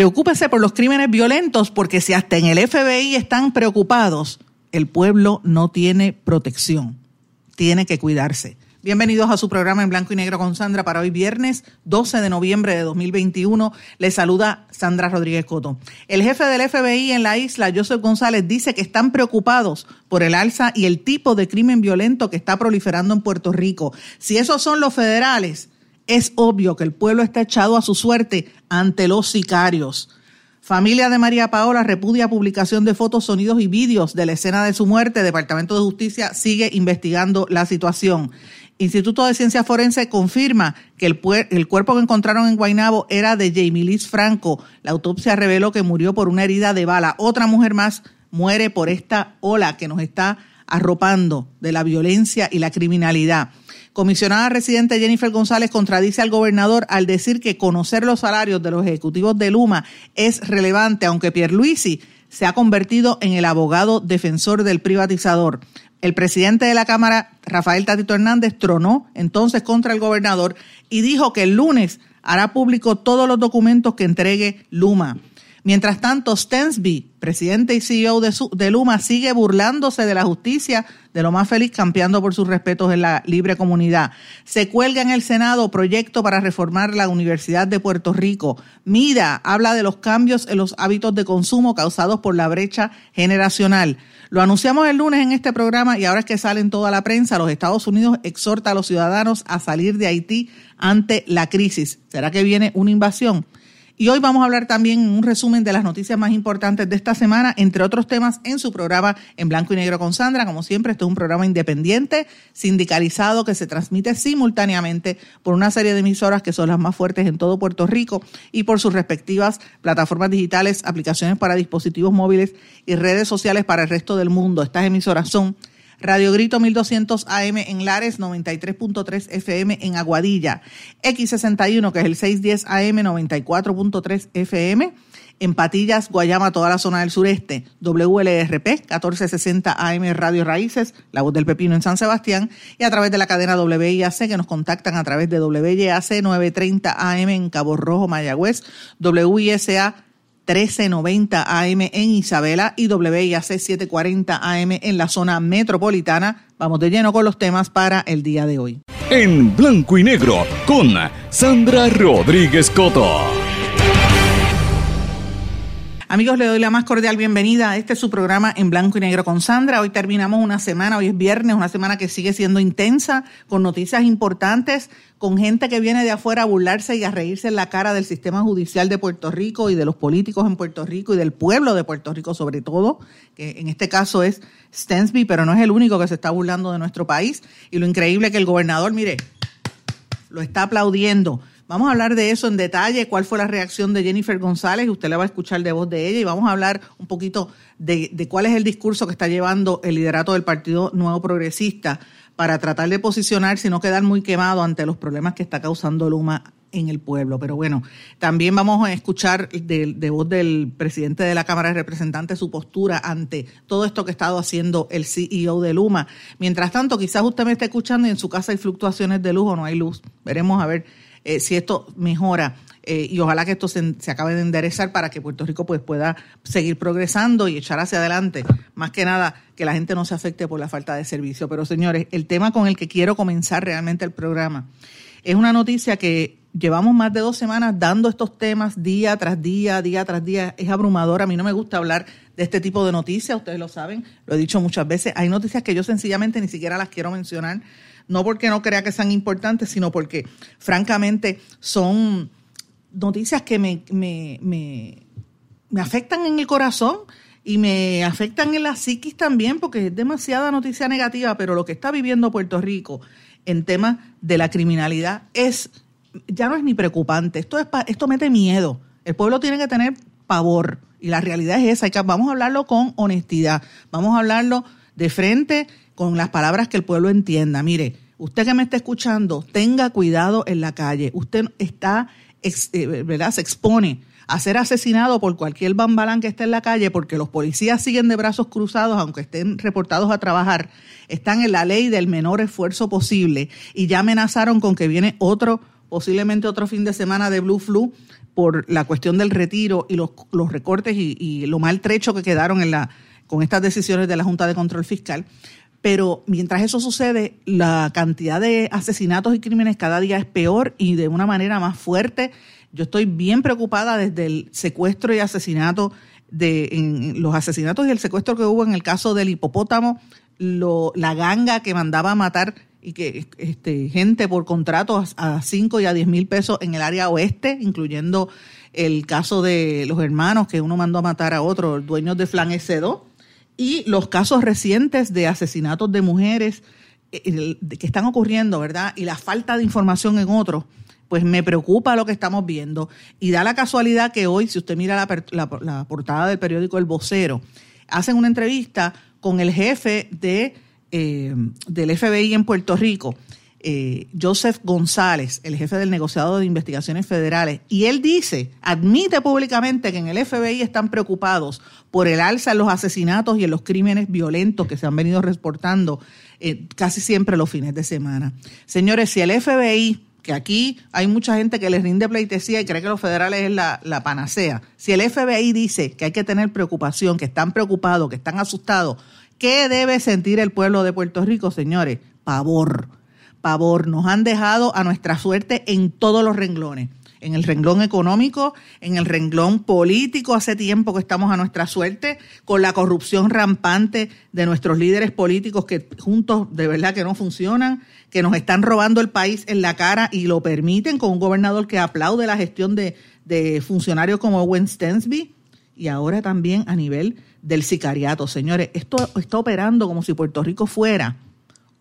Preocúpese por los crímenes violentos porque si hasta en el FBI están preocupados, el pueblo no tiene protección. Tiene que cuidarse. Bienvenidos a su programa en blanco y negro con Sandra para hoy viernes 12 de noviembre de 2021. Les saluda Sandra Rodríguez Coto. El jefe del FBI en la isla, Joseph González, dice que están preocupados por el alza y el tipo de crimen violento que está proliferando en Puerto Rico. Si esos son los federales, es obvio que el pueblo está echado a su suerte ante los sicarios. Familia de María Paola repudia publicación de fotos, sonidos y vídeos de la escena de su muerte. Departamento de Justicia sigue investigando la situación. Instituto de Ciencia Forense confirma que el, el, cuerpo que encontraron en Guaynabo era de Jamie Liz Franco. La autopsia reveló que murió por una herida de bala. Otra mujer más muere por esta ola que nos está arropando de la violencia y la criminalidad. Comisionada residente Jennifer González contradice al gobernador al decir que conocer los salarios de los ejecutivos de Luma es relevante, aunque Pierluisi se ha convertido en el abogado defensor del privatizador. El presidente de la Cámara, Rafael Tatito Hernández, tronó entonces contra el gobernador y dijo que el lunes hará público todos los documentos que entregue Luma. Mientras tanto, Stensby, presidente y CEO de, Luma, sigue burlándose de la justicia, de lo más feliz, campeando por sus respetos en la libre comunidad. Se cuelga en el Senado proyecto para reformar la Universidad de Puerto Rico. Mida habla de los cambios en los hábitos de consumo causados por la brecha generacional. Lo anunciamos el lunes en este programa y ahora es que sale en toda la prensa. Los Estados Unidos exhorta a los ciudadanos a salir de Haití ante la crisis. ¿Será que viene una invasión? Y hoy vamos a hablar también un resumen de las noticias más importantes de esta semana, entre otros temas en su programa en blanco y negro con Sandra. Como siempre, esto es un programa independiente, sindicalizado, que se transmite simultáneamente por una serie de emisoras que son las más fuertes en todo Puerto Rico y por sus respectivas plataformas digitales, aplicaciones para dispositivos móviles y redes sociales para el resto del mundo. Estas emisoras son Radio Grito 1200 AM en Lares, 93.3 FM en Aguadilla, X61 que es el 610 AM 94.3 FM en Patillas, Guayama, toda la zona del sureste, WLRP 1460 AM Radio Raíces, La Voz del Pepino en San Sebastián y a través de la cadena WIAC que nos contactan a través de WIAC 930 AM en Cabo Rojo, Mayagüez, WISA 1390 AM en Isabela y WIAC 740 AM en la zona metropolitana. Vamos de lleno con los temas para el día de hoy. En blanco y negro con Sandra Rodríguez Coto. Amigos, le doy la más cordial bienvenida a este su programa en blanco y negro con Sandra. Hoy terminamos una semana, hoy es viernes, una semana que sigue siendo intensa, con noticias importantes, con gente que viene de afuera a burlarse y a reírse en la cara del sistema judicial de Puerto Rico y de los políticos en Puerto Rico y del pueblo de Puerto Rico sobre todo, que en este caso es Stensby, pero no es el único que se está burlando de nuestro país. Y lo increíble que el gobernador, mire, lo está aplaudiendo Vamos a hablar de eso en detalle, cuál fue la reacción de Jennifer González, usted la va a escuchar de voz de ella y vamos a hablar un poquito de, cuál es el discurso que está llevando el liderato del Partido Nuevo Progresista para tratar de posicionarse y no quedar muy quemado ante los problemas que está causando Luma en el pueblo. Pero bueno, también vamos a escuchar de, de, voz del presidente de la Cámara de Representantes su postura ante todo esto que ha estado haciendo el CEO de Luma. Mientras tanto, quizás usted me esté escuchando y en su casa hay fluctuaciones de luz o no hay luz. Veremos a ver eh, si esto mejora. Eh, y ojalá que esto se, acabe de enderezar para que Puerto Rico pues, pueda seguir progresando y echar hacia adelante. Más que nada, que la gente no se afecte por la falta de servicio. Pero señores, el tema con el que quiero comenzar realmente el programa es una noticia que llevamos más de dos semanas dando estos temas día tras día, día tras día. Es abrumador. A mí no me gusta hablar de este tipo de noticias, ustedes lo saben, lo he dicho muchas veces. Hay noticias que yo sencillamente ni siquiera las quiero mencionar no porque no crea que sean importantes, sino porque francamente son noticias que me, me, me, me afectan en el corazón y me afectan en la psiquis también, porque es demasiada noticia negativa, pero lo que está viviendo Puerto Rico en temas de la criminalidad es ya no es ni preocupante. Esto es esto mete miedo. El pueblo tiene que tener pavor y la realidad es esa. Vamos a hablarlo con honestidad. Vamos a hablarlo de frente con las palabras que el pueblo entienda. Mire, usted que me está escuchando, tenga cuidado en la calle. Usted está, eh, ¿verdad? Se expone a ser asesinado por cualquier bambalán que esté en la calle porque los policías siguen de brazos cruzados, aunque estén reportados a trabajar, están en la ley del menor esfuerzo posible y ya amenazaron con que viene otro, posiblemente otro fin de semana de Blue Flu por la cuestión del retiro y los, los recortes y, y, lo maltrecho que quedaron en la, con estas decisiones de la Junta de Control Fiscal. Pero mientras eso sucede, la cantidad de asesinatos y crímenes cada día es peor y de una manera más fuerte yo estoy bien preocupada desde el secuestro y asesinato de los asesinatos y el secuestro que hubo en el caso del hipopótamo, lo, la ganga que mandaba a matar y que este, gente por contrato a 5 y a 10 mil pesos en el área oeste, incluyendo el caso de los hermanos que uno mandó a matar a otro, dueños de Flan S2, y los casos recientes de asesinatos de mujeres eh, que están ocurriendo, ¿verdad? Y la falta de información en otros pues me preocupa lo que estamos viendo. Y da la casualidad que hoy, si usted mira la, portada del periódico El Vocero, hacen una entrevista con el jefe de, eh, del FBI en Puerto Rico, eh, Joseph González, el jefe del negociado de investigaciones federales, y él dice, admite públicamente que en el FBI están preocupados por el alza en los asesinatos y en los crímenes violentos que se han venido reportando eh, casi siempre los fines de semana. Señores, si el FBI que aquí hay mucha gente que les rinde pleitesía y cree que los federales es la, panacea. Si el FBI dice que hay que tener preocupación, que están preocupados, que están asustados, ¿qué debe sentir el pueblo de Puerto Rico, señores? Pavor, pavor. Nos han dejado a nuestra suerte en todos los renglones en el renglón económico, en el renglón político, hace tiempo que estamos a nuestra suerte, con la corrupción rampante de nuestros líderes políticos que juntos de verdad que no funcionan, que nos están robando el país en la cara y lo permiten con un gobernador que aplaude la gestión de, funcionarios como Owen Stensby y ahora también a nivel del sicariato. Señores, esto está operando como si Puerto Rico fuera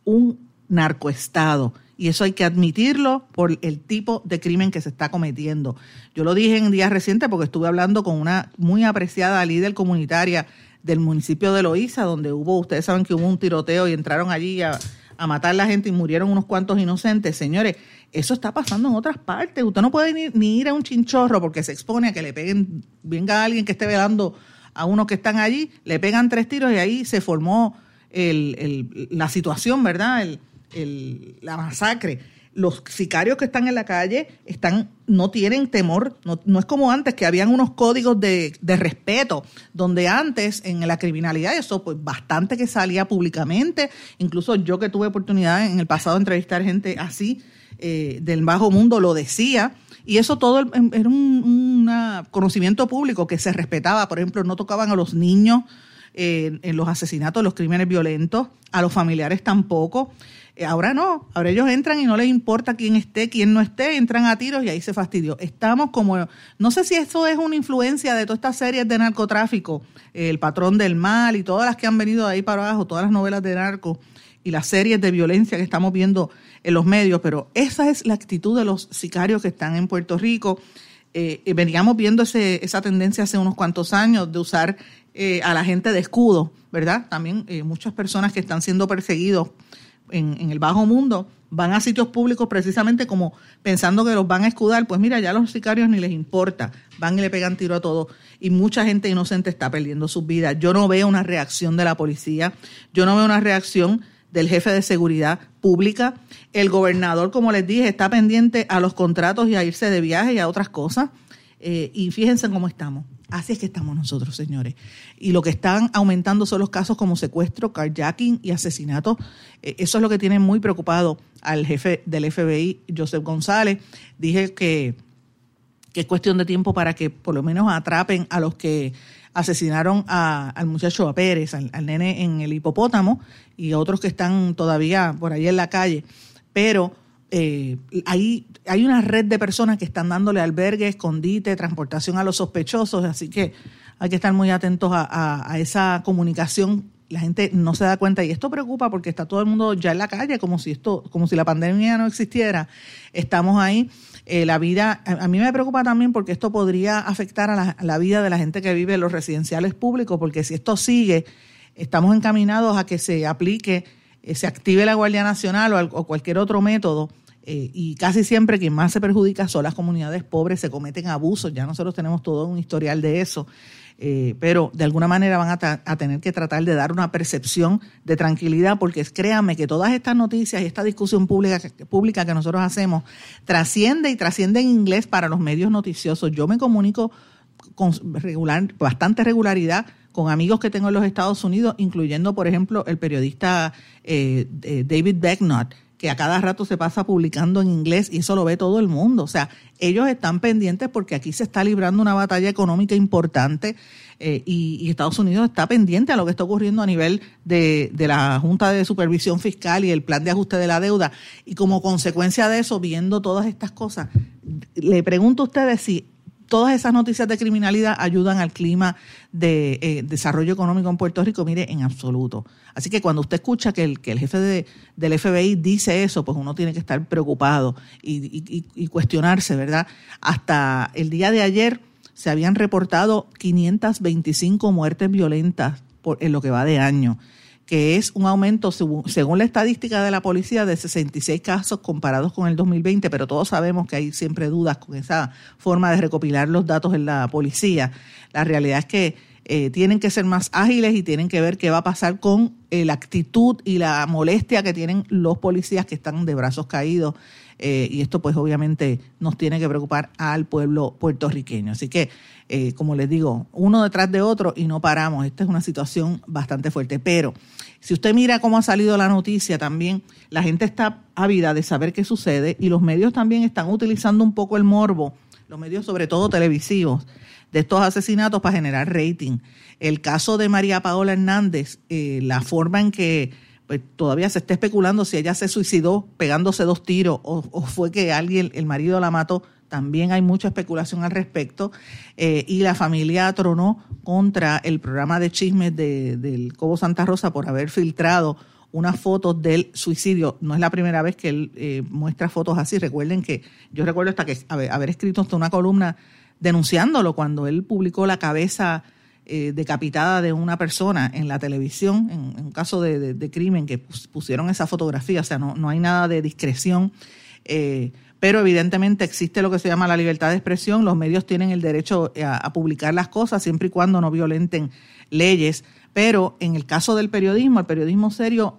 un narcoestado y eso hay que admitirlo por el tipo de crimen que se está cometiendo. Yo lo dije en días recientes porque estuve hablando con una muy apreciada líder comunitaria del municipio de Loíza, donde hubo, ustedes saben que hubo un tiroteo y entraron allí a, matar a la gente y murieron unos cuantos inocentes. Señores, eso está pasando en otras partes. Usted no puede ni, ni ir a un chinchorro porque se expone a que le peguen, venga alguien que esté velando a unos que están allí, le pegan tres tiros y ahí se formó el, el, la situación, ¿verdad? El, el, la masacre. Los sicarios que están en la calle están, no tienen temor, no, es como antes que habían unos códigos de, de, respeto, donde antes en la criminalidad eso pues bastante que salía públicamente, incluso yo que tuve oportunidad en el pasado de entrevistar gente así eh, del bajo mundo lo decía, y eso todo era un, conocimiento público que se respetaba, por ejemplo, no tocaban a los niños eh, en los asesinatos, los crímenes violentos, a los familiares tampoco. Eh, ahora no, ahora ellos entran y no les importa quién esté, quién no esté, entran a tiros y ahí se fastidió. Estamos como, no sé si eso es una influencia de todas estas series de narcotráfico, El Patrón del Mal y todas las que han venido ahí para abajo, todas las novelas de narco y las series de violencia que estamos viendo en los medios, pero esa es la actitud de los sicarios que están en Puerto Rico. Eh, veníamos viendo ese, esa tendencia hace unos cuantos años de usar eh, a la gente de escudo, ¿verdad? También muchas personas que están siendo perseguidos en, el bajo mundo van a sitios públicos precisamente como pensando que los van a escudar, pues mira, ya a los sicarios ni les importa, van y le pegan tiro a todo y mucha gente inocente está perdiendo sus vidas. Yo no veo una reacción de la policía, yo no veo una reacción del jefe de seguridad pública. El gobernador, como les dije, está pendiente a los contratos y a irse de viaje y a otras cosas. Eh, y fíjense cómo estamos. Así es que estamos nosotros, señores. Y lo que están aumentando son los casos como secuestro, carjacking y asesinato. Eh, eso es lo que tiene muy preocupado al jefe del FBI, Joseph González. Dije que, es cuestión de tiempo para que por lo menos atrapen a los que asesinaron al muchacho a Pérez, al, al nene en el hipopótamo, y otros que están todavía por ahí en la calle. Pero eh, hay, hay una red de personas que están dándole albergue, escondite, transportación a los sospechosos, así que hay que estar muy atentos a, esa comunicación. La gente no se da cuenta y esto preocupa porque está todo el mundo ya en la calle como si esto como si la pandemia no existiera. Estamos ahí. Eh, la vida a, mí me preocupa también porque esto podría afectar a la, vida de la gente que vive en los residenciales públicos porque si esto sigue estamos encaminados a que se aplique se active la Guardia Nacional o, cualquier otro método eh, y casi siempre quien más se perjudica son las comunidades pobres, se cometen abusos, ya nosotros tenemos todo un historial de eso. Eh, pero de alguna manera van a, tener que tratar de dar una percepción de tranquilidad, porque créanme que todas estas noticias y esta discusión pública, que nosotros hacemos trasciende y trasciende en inglés para los medios noticiosos. Yo me comunico con bastante regularidad con amigos que tengo en los Estados Unidos, incluyendo, por ejemplo, el periodista eh, David Becknott, que a cada rato se pasa publicando en inglés y eso lo ve todo el mundo. O sea, ellos están pendientes porque aquí se está librando una batalla económica importante eh, y, Estados Unidos está pendiente a lo que está ocurriendo a nivel de, la Junta de Supervisión Fiscal y el plan de ajuste de la deuda. Y como consecuencia de eso, viendo todas estas cosas, le pregunto a ustedes si todas esas noticias de criminalidad ayudan al clima de eh, desarrollo económico en Puerto Rico, mire, en absoluto. Así que cuando usted escucha que el, que el jefe de, del FBI dice eso, pues uno tiene que estar preocupado y, cuestionarse, ¿verdad? Hasta el día de ayer se habían reportado 525 muertes violentas por, en lo que va de año que es un aumento, según la estadística de la policía, de 66 casos comparados con el 2020, pero todos sabemos que hay siempre dudas con esa forma de recopilar los datos en la policía. La realidad es que eh, tienen que ser más ágiles y tienen que ver qué va a pasar con eh, la actitud y la molestia que tienen los policías que están de brazos caídos. Eh, y esto pues obviamente nos tiene que preocupar al pueblo puertorriqueño. Así que eh, como les digo, uno detrás de otro y no paramos. Esta es una situación bastante fuerte. Pero si usted mira cómo ha salido la noticia también, la gente está ávida de saber qué sucede y los medios también están utilizando un poco el morbo, los medios sobre todo televisivos, de estos asesinatos para generar rating. El caso de María Paola Hernández, eh, la forma en que todavía se está especulando si ella se suicidó pegándose dos tiros o, fue que alguien, el marido la mató también hay mucha especulación al respecto. Eh, y la familia tronó contra el programa de chismes de, del Cobo Santa Rosa por haber filtrado unas fotos del suicidio. No es la primera vez que él eh, muestra fotos así. Recuerden que yo recuerdo hasta que haber, escrito hasta una columna denunciándolo cuando él publicó la cabeza eh, decapitada de una persona en la televisión, en, un caso de, crimen, que pusieron esa fotografía. O sea, no, no hay nada de discreción pero evidentemente existe lo que se llama la libertad de expresión, los medios tienen el derecho a, publicar las cosas siempre y cuando no violenten leyes, pero en el caso del periodismo, el periodismo serio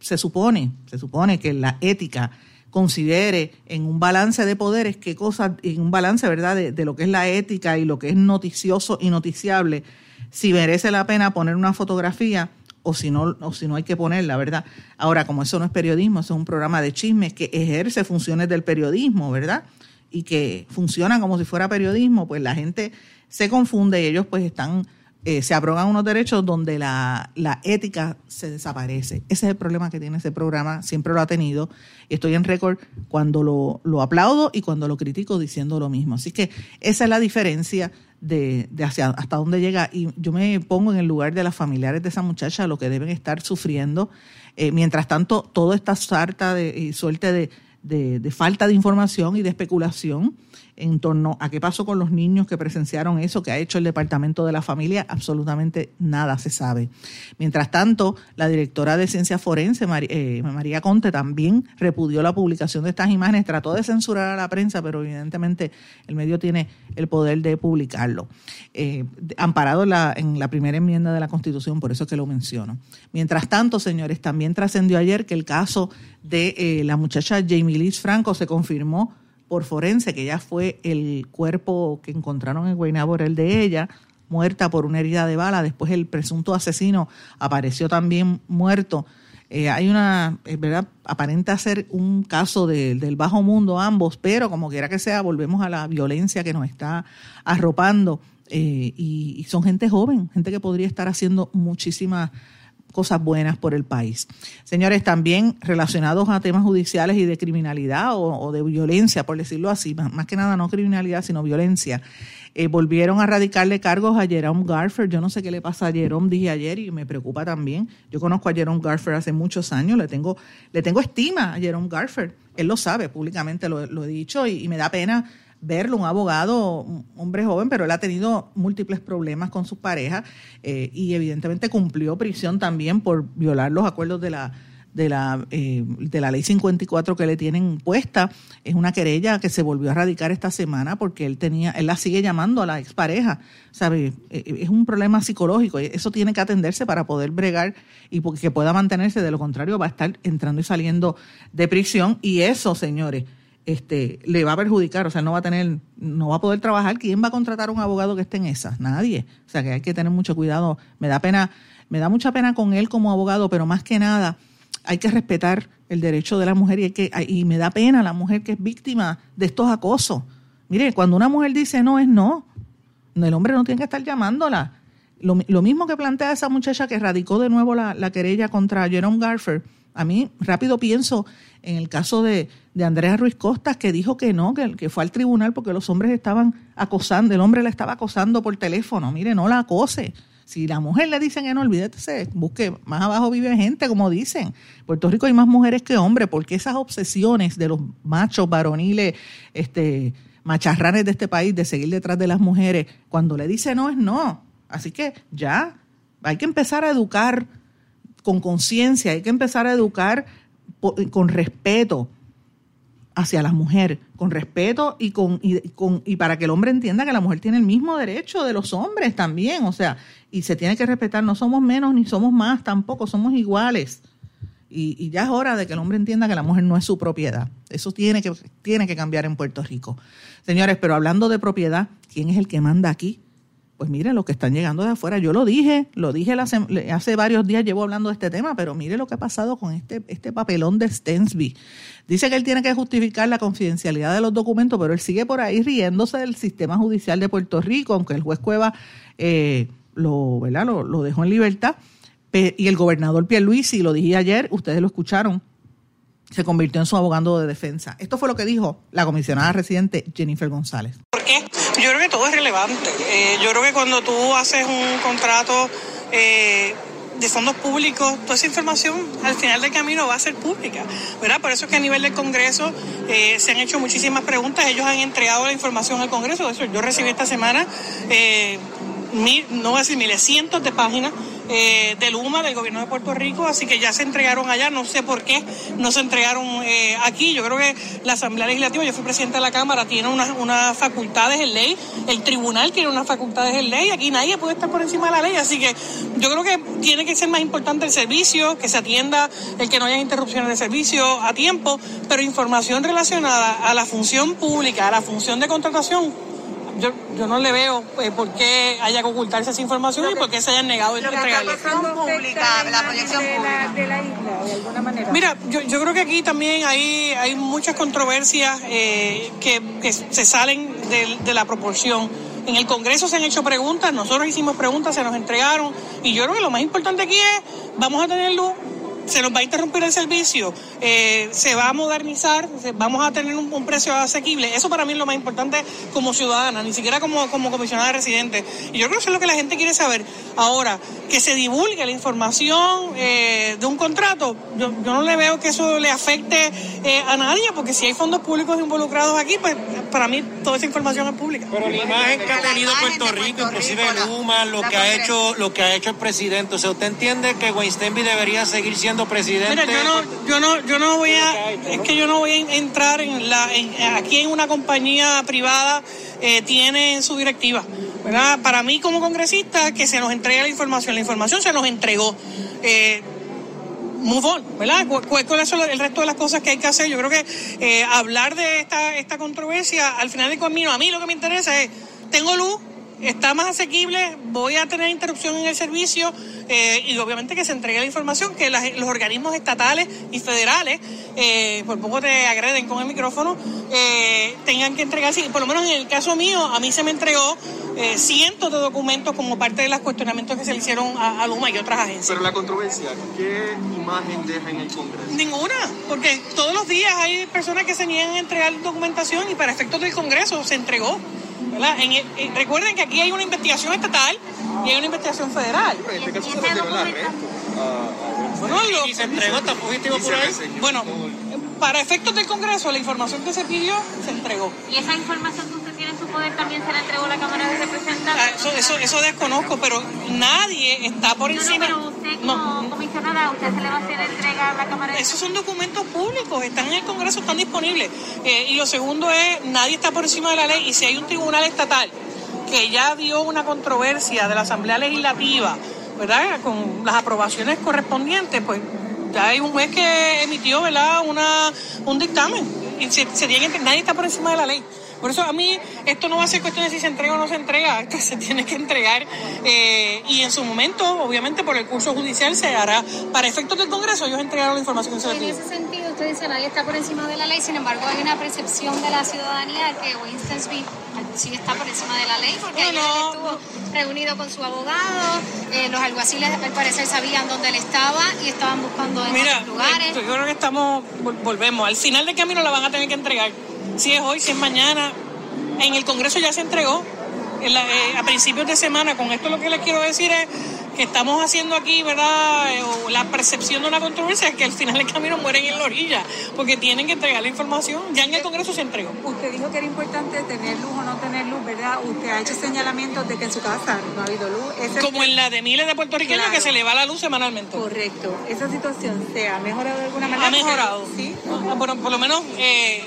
se supone, se supone que la ética considere en un balance de poderes qué cosas, en un balance, ¿verdad?, de, de, lo que es la ética y lo que es noticioso y noticiable, si merece la pena poner una fotografía o si no, o si no hay que ponerla, ¿verdad? Ahora, como eso no es periodismo, eso es un programa de chismes que ejerce funciones del periodismo, ¿verdad? Y que funciona como si fuera periodismo, pues la gente se confunde y ellos pues están, eh, se abrogan unos derechos donde la, la ética se desaparece. Ese es el problema que tiene ese programa, siempre lo ha tenido. Y estoy en récord cuando lo, lo aplaudo y cuando lo critico diciendo lo mismo. Así que esa es la diferencia de, hacia, hasta dónde llega. Y yo me pongo en el lugar de las familiares de esa muchacha, lo que deben estar sufriendo. Eh, mientras tanto, todo está sarta de, y suerte de, de, falta de información y de especulación en torno a qué pasó con los niños que presenciaron eso, que ha hecho el Departamento de la Familia, absolutamente nada se sabe. Mientras tanto, la directora de Ciencia Forense, eh, María Conte, también repudió la publicación de estas imágenes, trató de censurar a la prensa, pero evidentemente el medio tiene el poder de publicarlo. Eh, amparado en la, primera enmienda de la Constitución, por eso que lo menciono. Mientras tanto, señores, también trascendió ayer que el caso de eh, la muchacha Jamie Liz Franco se confirmó por forense que ya fue el cuerpo que encontraron en Guaynabo el de ella, muerta por una herida de bala. Después el presunto asesino apareció también muerto. Eh, hay una, es verdad, aparenta ser un caso del bajo mundo ambos, pero como quiera que sea, volvemos a la violencia que nos está arropando. Eh, y, y, son gente joven, gente que podría estar haciendo muchísimas cosas buenas por el país. Señores, también relacionados a temas judiciales y de criminalidad o, de violencia, por decirlo así, más, que nada no criminalidad, sino violencia. Eh, volvieron a radicarle cargos a Jerome Garfer. Yo no sé qué le pasa a Jerome, dije ayer, y me preocupa también. Yo conozco a Jerome Garfer hace muchos años, le tengo, le tengo estima a Jerome Garfer. Él lo sabe, públicamente lo, he dicho, y, me da pena verlo, un abogado, un hombre joven, pero él ha tenido múltiples problemas con sus parejas eh, y evidentemente cumplió prisión también por violar los acuerdos de la de la, eh, de la ley 54 que le tienen puesta. Es una querella que se volvió a radicar esta semana porque él tenía, él la sigue llamando a la expareja. ¿Sabe? Eh, es un problema psicológico. Eso tiene que atenderse para poder bregar y que pueda mantenerse. De lo contrario, va a estar entrando y saliendo de prisión. Y eso, señores, este, le va a perjudicar. O sea, no va a tener, no va a poder trabajar. ¿Quién va a contratar a un abogado que esté en esas? Nadie. O sea, que hay que tener mucho cuidado. Me da pena, me da mucha pena con él como abogado, pero más que nada hay que respetar el derecho de la mujer y, que, y me da pena la mujer que es víctima de estos acosos. Mire, cuando una mujer dice no es no, el hombre no tiene que estar llamándola. Lo, mismo que plantea esa muchacha que radicó de nuevo la, querella contra Jerome Garfer, a mí rápido pienso en el caso de, de Andrea Ruiz Costas, que dijo que no, que, que, fue al tribunal porque los hombres estaban acosando, el hombre la estaba acosando por teléfono. Mire, no la acose. Si la mujer le dicen que no, olvídese, busque, más abajo vive gente, como dicen. Puerto Rico hay más mujeres que hombres, porque esas obsesiones de los machos varoniles, este, macharranes de este país, de seguir detrás de las mujeres, cuando le dice no es no. Así que ya, hay que empezar a educar con conciencia, hay que empezar a educar con respeto hacia la mujer, con respeto y, con, y, con, y para que el hombre entienda que la mujer tiene el mismo derecho de los hombres también, o sea, y se tiene que respetar, no somos menos ni somos más tampoco, somos iguales. Y, y, ya es hora de que el hombre entienda que la mujer no es su propiedad. Eso tiene que, tiene que cambiar en Puerto Rico. Señores, pero hablando de propiedad, ¿quién es el que manda aquí? Pues mire lo que están llegando de afuera. Yo lo dije, lo dije hace varios días, llevo hablando de este tema, pero mire lo que ha pasado con este, este papelón de Stensby. Dice que él tiene que justificar la confidencialidad de los documentos, pero él sigue por ahí riéndose del sistema judicial de Puerto Rico, aunque el juez Cueva eh, lo. Lo, dejó en libertad. Y el gobernador Pierluisi, lo dije ayer, ustedes lo escucharon, se convirtió en su abogado de defensa. Esto fue lo que dijo la comisionada residente Jennifer González. ¿Por qué? Yo creo que todo es relevante. Eh, yo creo que cuando tú haces un contrato eh, de fondos públicos, toda esa información al final del camino va a ser pública, ¿verdad? Por eso es que a nivel del Congreso eh, se han hecho muchísimas preguntas, ellos han entregado la información al Congreso, eso yo recibí esta semana, eh, no voy a decir miles, cientos de páginas eh, del UMA, del gobierno de Puerto Rico, así que ya se entregaron allá, no sé por qué no se entregaron eh, aquí. Yo creo que la Asamblea Legislativa, yo fui presidente de la Cámara, tiene unas facultades en ley, el tribunal tiene unas facultades en ley, aquí nadie puede estar por encima de la ley, así que yo creo que tiene que ser más importante el servicio, que se atienda el que no haya interrupciones de servicio a tiempo, pero información relacionada a la función pública, a la función de contratación, yo, yo no le veo eh, por qué haya que ocultarse esa información y por qué se hayan negado el entregarle. pública, la proyección pública. De la, isla, de alguna manera. Mira, yo, yo creo que aquí también hay, hay muchas controversias eh, que, que, se salen de, de la proporción. En el Congreso se han hecho preguntas, nosotros hicimos preguntas, se nos entregaron, y yo creo que lo más importante aquí es, vamos a tener luz se nos va a interrumpir el servicio, eh, se va a modernizar, vamos a tener un, precio asequible. Eso para mí es lo más importante como ciudadana, ni siquiera como, como comisionada de residente. Y yo creo que eso es lo que la gente quiere saber. Ahora, que se divulgue la información eh, de un contrato, yo, yo, no le veo que eso le afecte eh, a nadie, porque si hay fondos públicos involucrados aquí, pues para mí toda esa información es pública. Pero la imagen que ha tenido Puerto Rico, inclusive Luma, lo que ha hecho, lo que ha hecho el presidente, o sea, ¿usted entiende que Weinstein debería seguir siendo presidente. Mira, yo no, yo no, yo no voy a, es que yo no voy a entrar en la, aquí en una compañía privada eh, tiene su directiva, ¿verdad? Para mí como congresista que se nos entregue la información, la información se nos entregó. Eh, move on, ¿verdad? ¿Cuáles son el resto de las cosas que hay que hacer? Yo creo que eh, hablar de esta, esta controversia, al final del camino, a mí lo que me interesa es, tengo luz, está más asequible, voy a tener interrupción en el servicio eh, y obviamente que se entregue la información, que los organismos estatales y federales, eh, por poco te agreden con el micrófono, eh, tengan que entregarse, por lo menos en el caso mío, a mí se me entregó cientos de documentos como parte de los cuestionamientos que se le hicieron a, Luma y otras agencias. Pero la controversia, ¿qué imagen deja en el Congreso? Ninguna, porque todos los días hay personas que se niegan a entregar documentación y para efectos del Congreso se entregó. ¿Verdad? En el- eh, recuerden que aquí hay una investigación estatal y hay una investigación federal. Pero en este caso se refiere al arresto. a- a- Bueno, lo- Y se entregó, está positivo y por ahí. bueno, para efectos del Congreso, la información que se pidió se entregó. Y esa información tiene en su poder también se la entregó la Cámara de Ah, Representantes. Eso, eso, eso desconozco, pero nadie está por No, no, encima. pero usted como No, comisionada, usted se le va a hacer entrega a la Cámara de esos son documentos públicos, están en el Congreso, están disponibles. Eh, y lo segundo es, nadie está por encima de la ley y si hay un tribunal estatal que ya dio una controversia de la Asamblea Legislativa, ¿verdad? Con las aprobaciones correspondientes, pues ya hay un juez que emitió, ¿verdad? Una, un dictamen y se, se tiene que- nadie está por encima de la ley. Por eso a mí esto no va a ser cuestión de si se entrega o no se entrega, esto se tiene que entregar eh, y en su momento, obviamente por el curso judicial se hará, para efectos del Congreso ellos entregaron la información que se les En ese sentido, usted dice nadie está por encima de la ley, sin embargo hay una percepción de la ciudadanía que Winston sí está por encima de la ley, porque él estuvo reunido con su abogado, eh, los alguaciles al parecer sabían dónde él estaba y estaban buscando en Mira, otros lugares. yo creo que estamos, vol- volvemos, al final del camino la van a tener que entregar. Si es hoy, si es mañana, en el Congreso ya se entregó, en la- eh, a principios de semana. Con esto lo que les quiero decir es que estamos haciendo aquí, ¿verdad? Eh, o la percepción de una controversia es que al final del camino mueren en la orilla, porque tienen que entregar la información. Ya en el Congreso se entregó. Usted dijo que era importante tener luz o no tener luz, ¿verdad? Usted ha hecho señalamientos de que en su casa no ha habido luz. Como en la de miles de puertorriqueños Claro. que se le va la luz semanalmente. Correcto. ¿Esa situación se ha mejorado de alguna manera? Ha mejorado. Sí. Ah, Bueno, por lo menos, eh,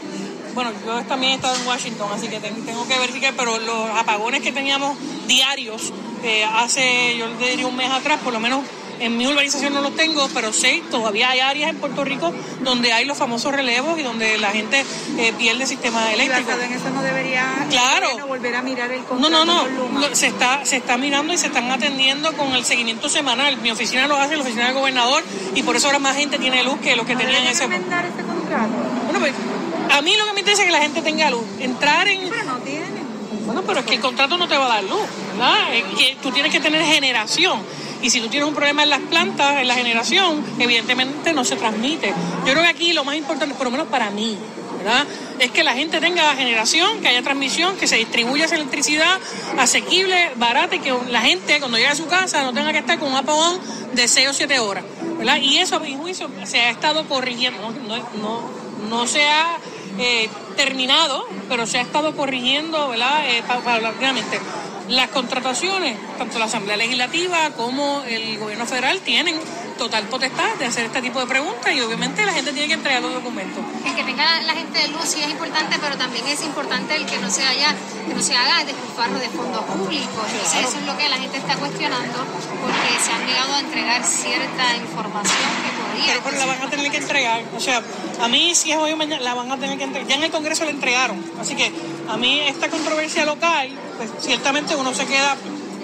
bueno, yo también he estado en Washington, así que ten- tengo que verificar, pero los apagones que teníamos diarios eh, hace, yo le diría un mes atrás, por lo menos en mi urbanización no los tengo, pero sé, todavía hay áreas en Puerto Rico donde hay los famosos relevos y donde la gente eh, pierde sistema Y eléctrico. basado en eso no debería el Claro. volver a mirar el No, no, no. con. Lo- se está se está mirando y se están atendiendo con el seguimiento semanal. Mi oficina lo hace, la oficina del gobernador, y por eso ahora más gente tiene luz que los que ¿No tenían ese. ese contrato? Bueno, pues a mí lo que me interesa es que la gente tenga luz. Entrar en. Pero no tienen. Bueno, pero es que el contrato no te va a dar luz, ¿verdad? Es que tú tienes que tener generación. Y si tú tienes un problema en las plantas, en la generación, evidentemente no se transmite. Yo creo que aquí lo más importante, por lo menos para mí, ¿verdad? Es que la gente tenga generación, que haya transmisión, que se distribuya esa electricidad asequible, barata y que la gente cuando llegue a su casa no tenga que estar con un apagón de 6 o 7 horas, ¿verdad? Y eso, a mi juicio, se ha estado corrigiendo, no, no, no, no se ha eh, terminado, pero se ha estado corrigiendo, ¿verdad? Eh. Las contrataciones, tanto la Asamblea Legislativa como el gobierno federal, tienen total potestad de hacer este tipo de preguntas y obviamente la gente tiene que entregar los documentos. El que tenga la gente de luz sí es importante, pero también es importante el que no se haya, que no se haga despilfarro de fondos públicos. Entonces eso es lo que la gente está cuestionando, porque se han negado a entregar cierta información que podría. Pero, pero la van a tener que entregar. O sea, a mí si es hoy o mañana, la van a tener que entregar. Ya en el Congreso la entregaron. Así que a mí esta controversia local, pues ciertamente uno se queda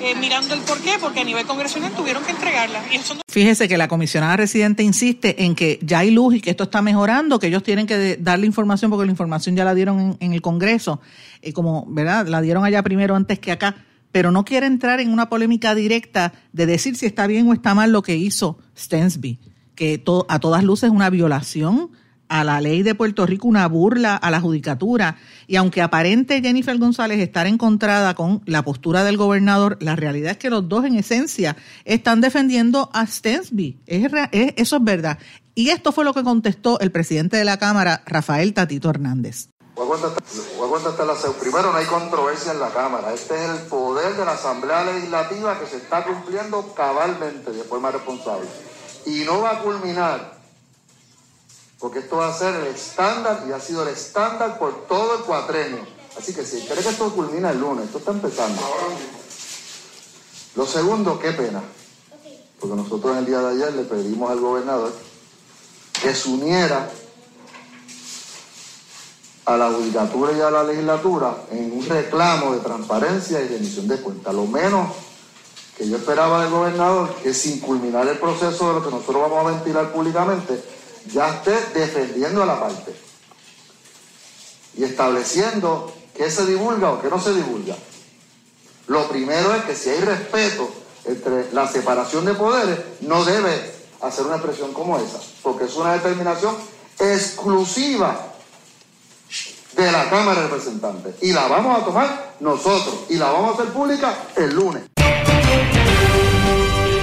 eh, mirando el por qué, porque a nivel congresional tuvieron que entregarla. Fíjese que la comisionada residente insiste en que ya hay luz y que esto está mejorando, que ellos tienen que darle información porque la información ya la dieron en, el Congreso, eh, como, ¿verdad? La dieron allá primero antes que acá, pero no quiere entrar en una polémica directa de decir si está bien o está mal lo que hizo Stensby, que a todas luces es una violación a la ley de Puerto Rico, una burla a la judicatura. Y aunque aparente Jennifer González estar encontrada con la postura del gobernador, la realidad es que los dos en esencia están defendiendo a Stensby. Es, eso es verdad. Y esto fue lo que contestó el presidente de la Cámara, Rafael Tatito Hernández. Voy a contestar, voy a Primero, no hay controversia en la Cámara. Este es el poder de la Asamblea Legislativa que se está cumpliendo cabalmente de forma responsable. Y no va a culminar, porque esto va a ser el estándar y ha sido el estándar por todo el cuatrenio. Así que si cree que esto culmina el lunes, esto está empezando. Lo segundo, qué pena, porque nosotros el día de ayer le pedimos al gobernador que se uniera a la judicatura y a la legislatura en un reclamo de transparencia y de emisión de cuentas. Lo menos que yo esperaba del gobernador que sin culminar el proceso de lo que nosotros vamos a ventilar públicamente, ya esté defendiendo a la parte y estableciendo qué se divulga o qué no se divulga. Lo primero es que si hay respeto entre la separación de poderes, no debe hacer una expresión como esa, porque es una determinación exclusiva de la Cámara de Representantes. Y la vamos a tomar nosotros y la vamos a hacer pública el lunes.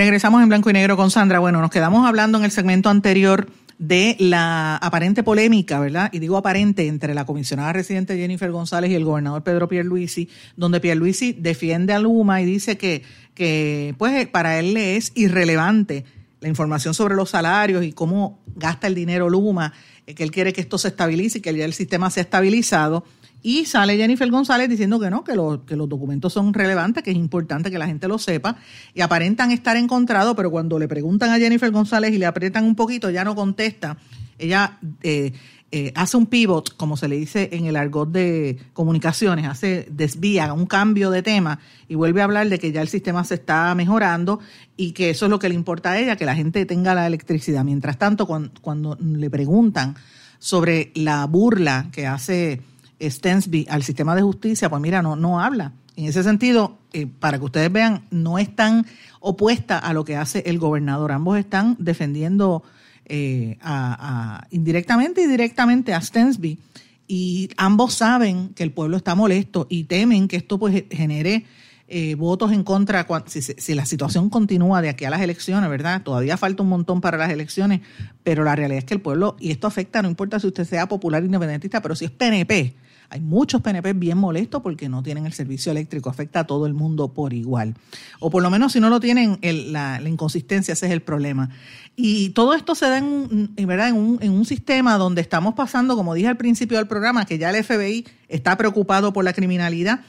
Regresamos en blanco y negro con Sandra. Bueno, nos quedamos hablando en el segmento anterior de la aparente polémica, ¿verdad? Y digo aparente entre la comisionada residente Jennifer González y el gobernador Pedro Pierluisi, donde Pierluisi defiende a Luma y dice que, que pues para él le es irrelevante la información sobre los salarios y cómo gasta el dinero Luma, eh, que él quiere que esto se estabilice y que ya el sistema se ha estabilizado. Y sale Jennifer González diciendo que no, que, que los documentos son relevantes, que es importante que la gente lo sepa, y aparentan estar encontrados, pero cuando le preguntan a Jennifer González y le aprietan un poquito, ya no contesta. Ella eh, eh, hace un pivot, como se le dice en el argot de comunicaciones, hace desvía un cambio de tema y vuelve a hablar de que ya el sistema se está mejorando y que eso es lo que le importa a ella, que la gente tenga la electricidad. Mientras tanto, cuando, le preguntan sobre la burla que hace Stensby al sistema de justicia, pues mira, no, no habla. En ese sentido, eh, para que ustedes vean, no es tan opuesta a lo que hace el gobernador. Ambos están defendiendo eh, a, indirectamente y directamente a Stensby. Y ambos saben que el pueblo está molesto y temen que esto pues genere eh, votos en contra si, si, la situación continúa de aquí a las elecciones, ¿verdad? Todavía falta un montón para las elecciones, pero la realidad es que el pueblo, y esto afecta, no importa si usted sea popular independentista, pero si es PNP, hay muchos PNP bien molestos porque no tienen el servicio eléctrico, afecta a todo el mundo por igual. O por lo menos si no lo tienen, la, inconsistencia, ese es el problema. Y todo esto se da en, ¿verdad? En, un, en un sistema donde estamos pasando, como dije al principio del programa, que ya el FBI está preocupado por la criminalidad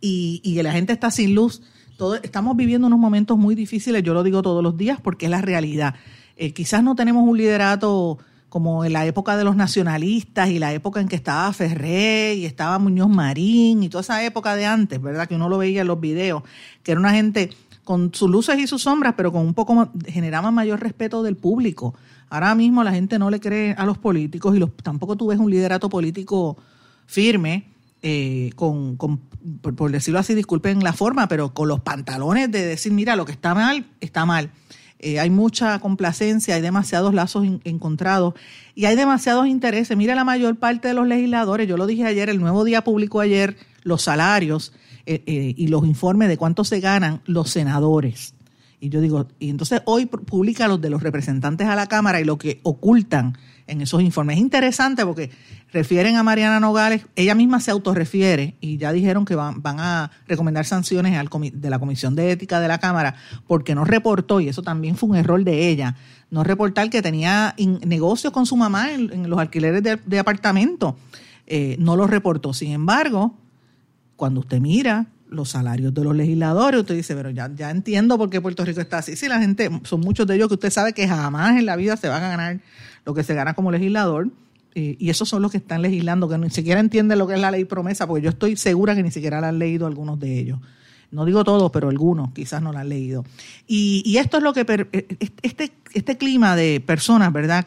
y, y la gente está sin luz. Todo, estamos viviendo unos momentos muy difíciles, yo lo digo todos los días porque es la realidad. Eh, quizás no tenemos un liderato como en la época de los nacionalistas y la época en que estaba Ferré y estaba Muñoz Marín y toda esa época de antes, ¿verdad? Que uno lo veía en los videos, que era una gente con sus luces y sus sombras, pero con un poco generaba mayor respeto del público. Ahora mismo la gente no le cree a los políticos y los, tampoco tú ves un liderato político firme, eh, con, con por, por, decirlo así, disculpen la forma, pero con los pantalones de decir, mira, lo que está mal, está mal. Eh, hay mucha complacencia, hay demasiados lazos encontrados y hay demasiados intereses. Mira la mayor parte de los legisladores, yo lo dije ayer, el nuevo día publicó ayer los salarios eh, eh, y los informes de cuánto se ganan los senadores. Y yo digo, y entonces hoy publica los de los representantes a la Cámara y lo que ocultan en esos informes. Es interesante porque refieren a Mariana Nogales, ella misma se autorrefiere y ya dijeron que van, van a recomendar sanciones al de la Comisión de Ética de la Cámara porque no reportó, y eso también fue un error de ella, no reportar que tenía negocios con su mamá en, los alquileres de, apartamento. Eh, no lo reportó. Sin embargo, cuando usted mira los salarios de los legisladores, usted dice, pero ya, ya entiendo por qué Puerto Rico está así. Si la gente, son muchos de ellos que usted sabe que jamás en la vida se van a ganar lo que se gana como legislador. y esos son los que están legislando, que ni siquiera entienden lo que es la ley promesa, porque yo estoy segura que ni siquiera la han leído algunos de ellos. No digo todos, pero algunos quizás no la han leído. Y, esto es lo que, e, e, este, este clima de personas, ¿verdad?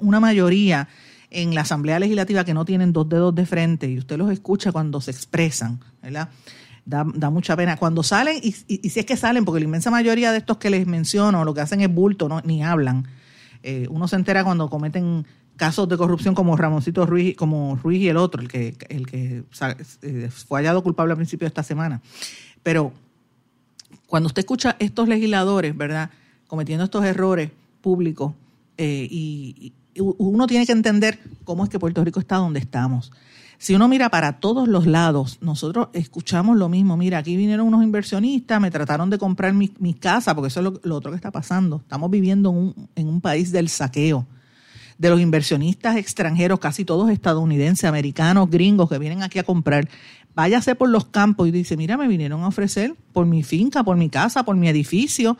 una mayoría en la Asamblea Legislativa que no tienen dos dedos de frente, y usted los escucha cuando se expresan, ¿verdad? Da, mucha pena. Cuando salen, y, si es que salen, porque la inmensa mayoría de estos que les menciono lo que hacen es bulto, no, ni hablan eh, uno se entera cuando cometen casos de corrupción como Ramoncito Ruiz, como Ruiz y el otro, el que, el que eh, fue hallado culpable al principio de esta semana. Pero cuando usted escucha estos legisladores, ¿verdad?, cometiendo estos errores públicos, eh, y, uno tiene que entender cómo es que Puerto Rico está donde estamos. Si uno mira para todos los lados, nosotros escuchamos lo mismo. Mira, aquí vinieron unos inversionistas, me trataron de comprar mi, casa, porque eso es lo, otro que está pasando. Estamos viviendo en un, en un país del saqueo. De los inversionistas extranjeros, casi todos estadounidenses, americanos, gringos, que vienen aquí a comprar, váyase por los campos y dice, mira, me vinieron a ofrecer por mi finca, por mi casa, por mi edificio,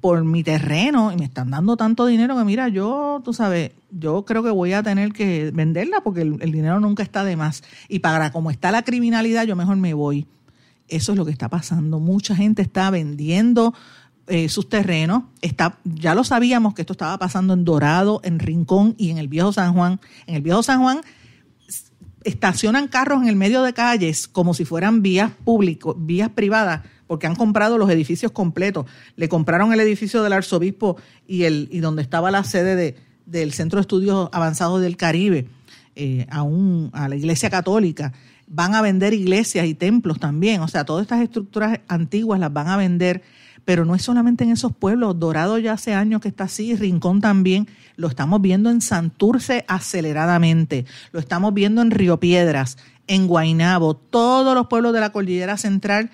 por mi terreno y me están dando tanto dinero que mira, yo, tú sabes, yo creo que voy a tener que venderla porque el, dinero nunca está de más. Y para como está la criminalidad, yo mejor me voy. Eso es lo que está pasando. Mucha gente está vendiendo eh, sus terrenos. Está, ya lo sabíamos que esto estaba pasando en Dorado, en Rincón y en el Viejo San Juan. En el Viejo San Juan estacionan carros en el medio de calles como si fueran vías públicas, vías privadas porque han comprado los edificios completos. Le compraron el edificio del arzobispo y, el, y donde estaba la sede de, del Centro de Estudios Avanzados del Caribe eh, a, un, a la Iglesia Católica. Van a vender iglesias y templos también. O sea, todas estas estructuras antiguas las van a vender. Pero no es solamente en esos pueblos. Dorado ya hace años que está así, Rincón también. Lo estamos viendo en Santurce aceleradamente. Lo estamos viendo en Río Piedras, en Guainabo. Todos los pueblos de la Cordillera Central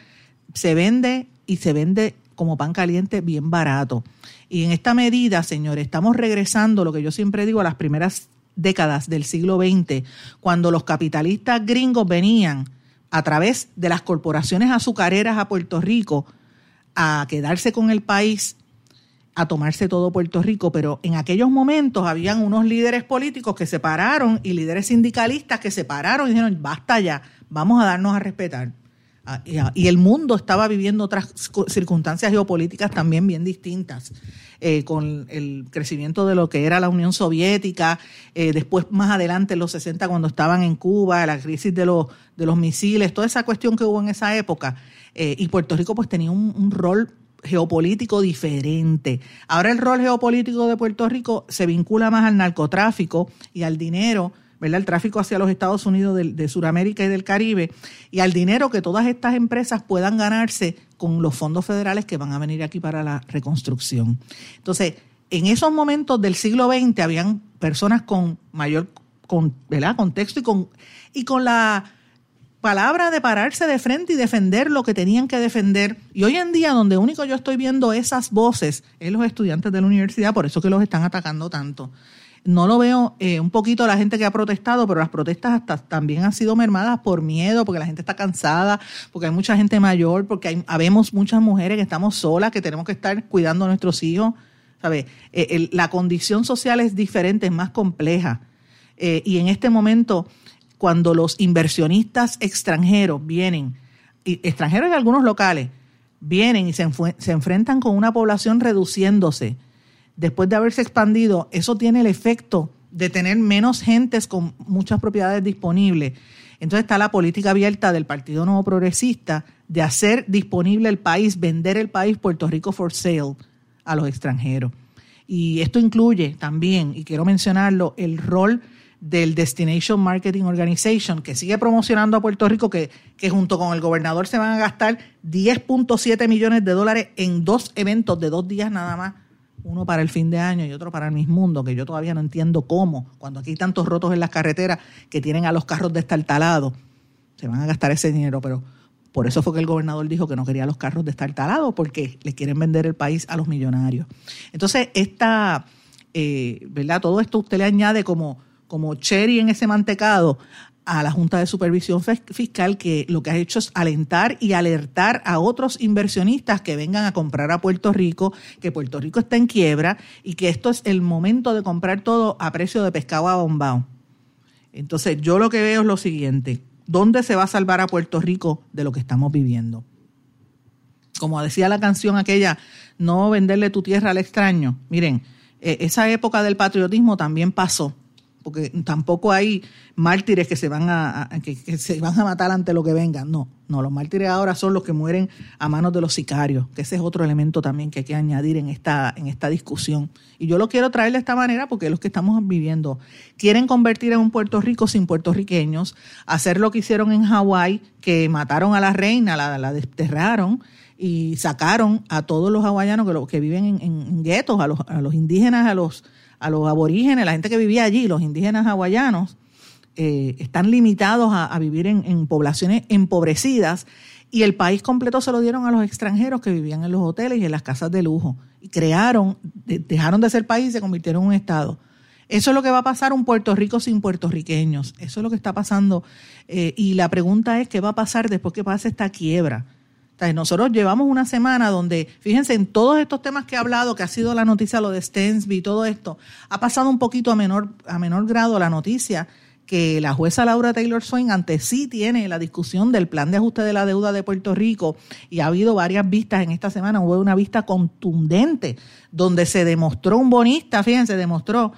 se vende y se vende como pan caliente bien barato. Y en esta medida, señores, estamos regresando, lo que yo siempre digo, a las primeras décadas del siglo XX, cuando los capitalistas gringos venían a través de las corporaciones azucareras a Puerto Rico a quedarse con el país, a tomarse todo Puerto Rico, pero en aquellos momentos habían unos líderes políticos que se pararon y líderes sindicalistas que se pararon y dijeron, basta ya, vamos a darnos a respetar. Ah, ah, y el mundo estaba viviendo otras circunstancias geopolíticas también bien distintas, eh, con el crecimiento de lo que era la Unión Soviética, eh, después más adelante en los 60 cuando estaban en Cuba, la crisis de los, de los misiles, toda esa cuestión que hubo en esa época. Eh, y Puerto Rico pues tenía un, rol geopolítico diferente. Ahora el rol geopolítico de Puerto Rico se vincula más al narcotráfico y al dinero ¿verdad? el tráfico hacia los Estados Unidos de, de Sudamérica y del Caribe, y al dinero que todas estas empresas puedan ganarse con los fondos federales que van a venir aquí para la reconstrucción. Entonces, en esos momentos del siglo XX habían personas con mayor con, ¿verdad? contexto y con, y con la palabra de pararse de frente y defender lo que tenían que defender. Y hoy en día, donde único yo estoy viendo esas voces es los estudiantes de la universidad, por eso que los están atacando tanto no lo veo eh, un poquito la gente que ha protestado, pero las protestas hasta también han sido mermadas por miedo, porque la gente está cansada, porque hay mucha gente mayor, porque hay, habemos muchas mujeres que estamos solas, que tenemos que estar cuidando a nuestros hijos. ¿Sabe? Eh, la condición social es diferente, es más compleja. Eh, y en este momento, cuando los inversionistas extranjeros vienen, y extranjeros y algunos locales, vienen y se, se enfrentan con una población reduciéndose, después de haberse expandido, eso tiene el efecto de tener menos gentes con muchas propiedades disponibles. Entonces está la política abierta del Partido Nuevo Progresista de hacer disponible el país, vender el país Puerto Rico for sale a los extranjeros. Y esto incluye también, y quiero mencionarlo, el rol del Destination Marketing Organization, que sigue promocionando a Puerto Rico, que, que junto con el gobernador se van a gastar 10.7 millones de dólares en dos eventos de dos días nada más uno para el fin de año y otro para el mundo, que yo todavía no entiendo cómo, cuando aquí hay tantos rotos en las carreteras que tienen a los carros destartalados, se van a gastar ese dinero, pero por eso fue que el gobernador dijo que no quería los carros destartalados, porque le quieren vender el país a los millonarios. Entonces, esta, eh, ¿verdad? Todo esto usted le añade como, como cherry en ese mantecado a la Junta de Supervisión Fiscal que lo que ha hecho es alentar y alertar a otros inversionistas que vengan a comprar a Puerto Rico, que Puerto Rico está en quiebra y que esto es el momento de comprar todo a precio de pescado a bombao. Entonces, yo lo que veo es lo siguiente, ¿dónde se va a salvar a Puerto Rico de lo que estamos viviendo? Como decía la canción aquella, no venderle tu tierra al extraño. Miren, e-, esa época del patriotismo también pasó porque tampoco hay mártires que se van a, que, se van a matar ante lo que venga. No, no, los mártires ahora son los que mueren a manos de los sicarios, que ese es otro elemento también que hay que añadir en esta, en esta discusión. Y yo lo quiero traer de esta manera porque es lo que estamos viviendo. Quieren convertir en un Puerto Rico sin puertorriqueños, hacer lo que hicieron en Hawái, que mataron a la reina, la, la desterraron y sacaron a todos los hawaianos que, que viven en, en guetos, a los, a los indígenas, a los a los aborígenes, la gente que vivía allí, los indígenas hawaianos, eh, están limitados a, vivir en, poblaciones empobrecidas y el país completo se lo dieron a los extranjeros que vivían en los hoteles y en las casas de lujo. Y crearon, dejaron de ser país y se convirtieron en un Estado. Eso es lo que va a pasar un Puerto Rico sin puertorriqueños. Eso es lo que está pasando. Eh, y la pregunta es, ¿qué va a pasar después que pase esta quiebra? Nosotros llevamos una semana donde, fíjense, en todos estos temas que he hablado, que ha sido la noticia, lo de Stensby y todo esto, ha pasado un poquito a menor, a menor grado la noticia que la jueza Laura Taylor Swain ante sí tiene la discusión del plan de ajuste de la deuda de Puerto Rico y ha habido varias vistas en esta semana, hubo una vista contundente donde se demostró un bonista, fíjense, demostró,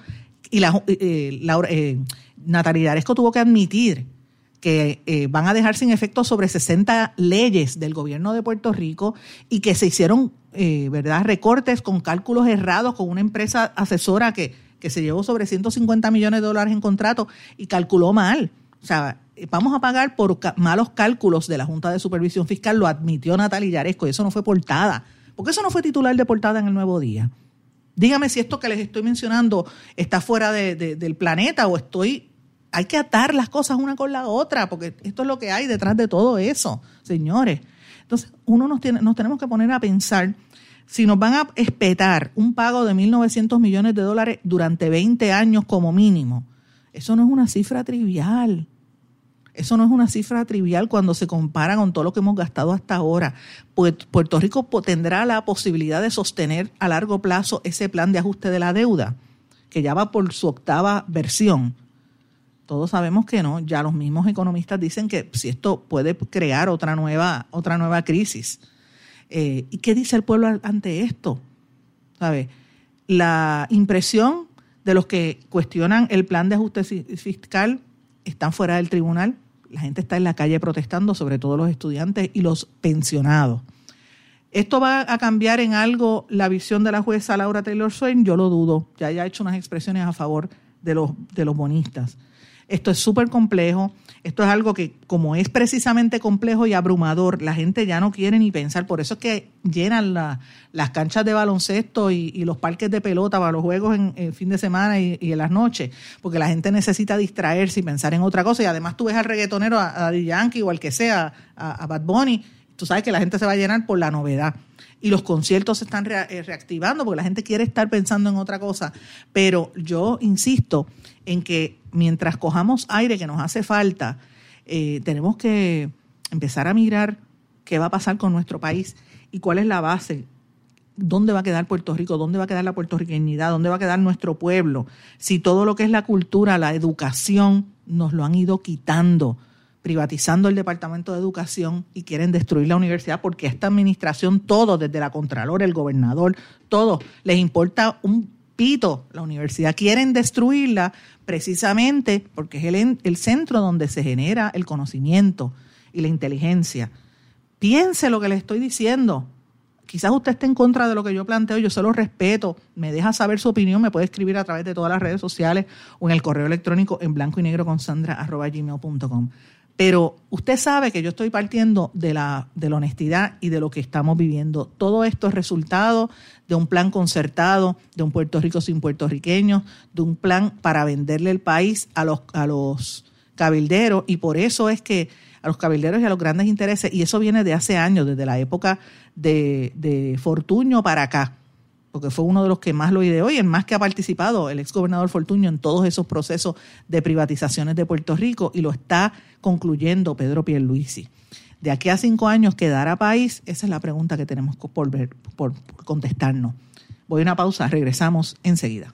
y la, eh, Laura, eh, Natalia tuvo que admitir que eh, van a dejar sin efecto sobre 60 leyes del gobierno de Puerto Rico y que se hicieron, eh, ¿verdad?, recortes con cálculos errados con una empresa asesora que, que se llevó sobre 150 millones de dólares en contrato y calculó mal. O sea, vamos a pagar por malos cálculos de la Junta de Supervisión Fiscal, lo admitió Natalia Yaresco y eso no fue portada. porque eso no fue titular de portada en el Nuevo Día? Dígame si esto que les estoy mencionando está fuera del planeta o estoy hay que atar las cosas una con la otra, porque esto es lo que hay detrás de todo eso, señores. Entonces, uno nos, tiene, nos tenemos que poner a pensar si nos van a espetar un pago de 1.900 millones de dólares durante 20 años como mínimo. Eso no es una cifra trivial. Eso no es una cifra trivial cuando se compara con todo lo que hemos gastado hasta ahora. Pues Puerto Rico tendrá la posibilidad de sostener a largo plazo ese plan de ajuste de la deuda, que ya va por su octava versión. Todos sabemos que no. Ya los mismos economistas dicen que si esto puede crear otra nueva, otra nueva crisis. Eh, ¿Y qué dice el pueblo ante esto? ¿Sabe? La impresión de los que cuestionan el plan de ajuste fiscal están fuera del tribunal. La gente está en la calle protestando, sobre todo los estudiantes y los pensionados. ¿Esto va a cambiar en algo la visión de la jueza Laura Taylor Swain? Yo lo dudo. Ya haya hecho unas expresiones a favor de los, de los bonistas. Esto es súper complejo. Esto es algo que, como es precisamente complejo y abrumador, la gente ya no quiere ni pensar. Por eso es que llenan las canchas de baloncesto y, los parques de pelota para los juegos en, el fin de semana y, en las noches, porque la gente necesita distraerse y pensar en otra cosa. Y además tú ves al reggaetonero, a, a Yankee o al que sea, a, Bad Bunny, tú sabes que la gente se va a llenar por la novedad y los conciertos se están eh, reactivando porque la gente quiere estar pensando en otra cosa. Pero yo insisto en que mientras cojamos aire que nos hace falta, eh, tenemos que empezar a mirar qué va a pasar con nuestro país y cuál es la base, dónde va a quedar Puerto Rico, dónde va a quedar la puertorriqueñidad, dónde va a quedar nuestro pueblo, si todo lo que es la cultura, la educación, nos lo han ido quitando, privatizando el Departamento de Educación y quieren destruir la universidad porque esta administración, todo, desde la Contralor, el gobernador, todo, les importa un pito la universidad. Quieren destruirla precisamente porque es el, el centro donde se genera el conocimiento y la inteligencia. Piense lo que le estoy diciendo. Quizás usted esté en contra de lo que yo planteo, yo se lo respeto, me deja saber su opinión, me puede escribir a través de todas las redes sociales o en el correo electrónico en blanco y negro con sandra arroba gmail.com. Pero usted sabe que yo estoy partiendo de la, de la honestidad y de lo que estamos viviendo. Todo esto es resultado de un plan concertado, de un Puerto Rico sin puertorriqueños, de un plan para venderle el país a los, a los cabilderos. Y por eso es que a los cabilderos y a los grandes intereses, y eso viene de hace años, desde la época de, de Fortuño para acá porque fue uno de los que más lo ideó y el más que ha participado, el ex gobernador Fortuño, en todos esos procesos de privatizaciones de Puerto Rico y lo está concluyendo Pedro Pierluisi. De aquí a cinco años, ¿quedará país? Esa es la pregunta que tenemos por, ver, por contestarnos. Voy a una pausa, regresamos enseguida.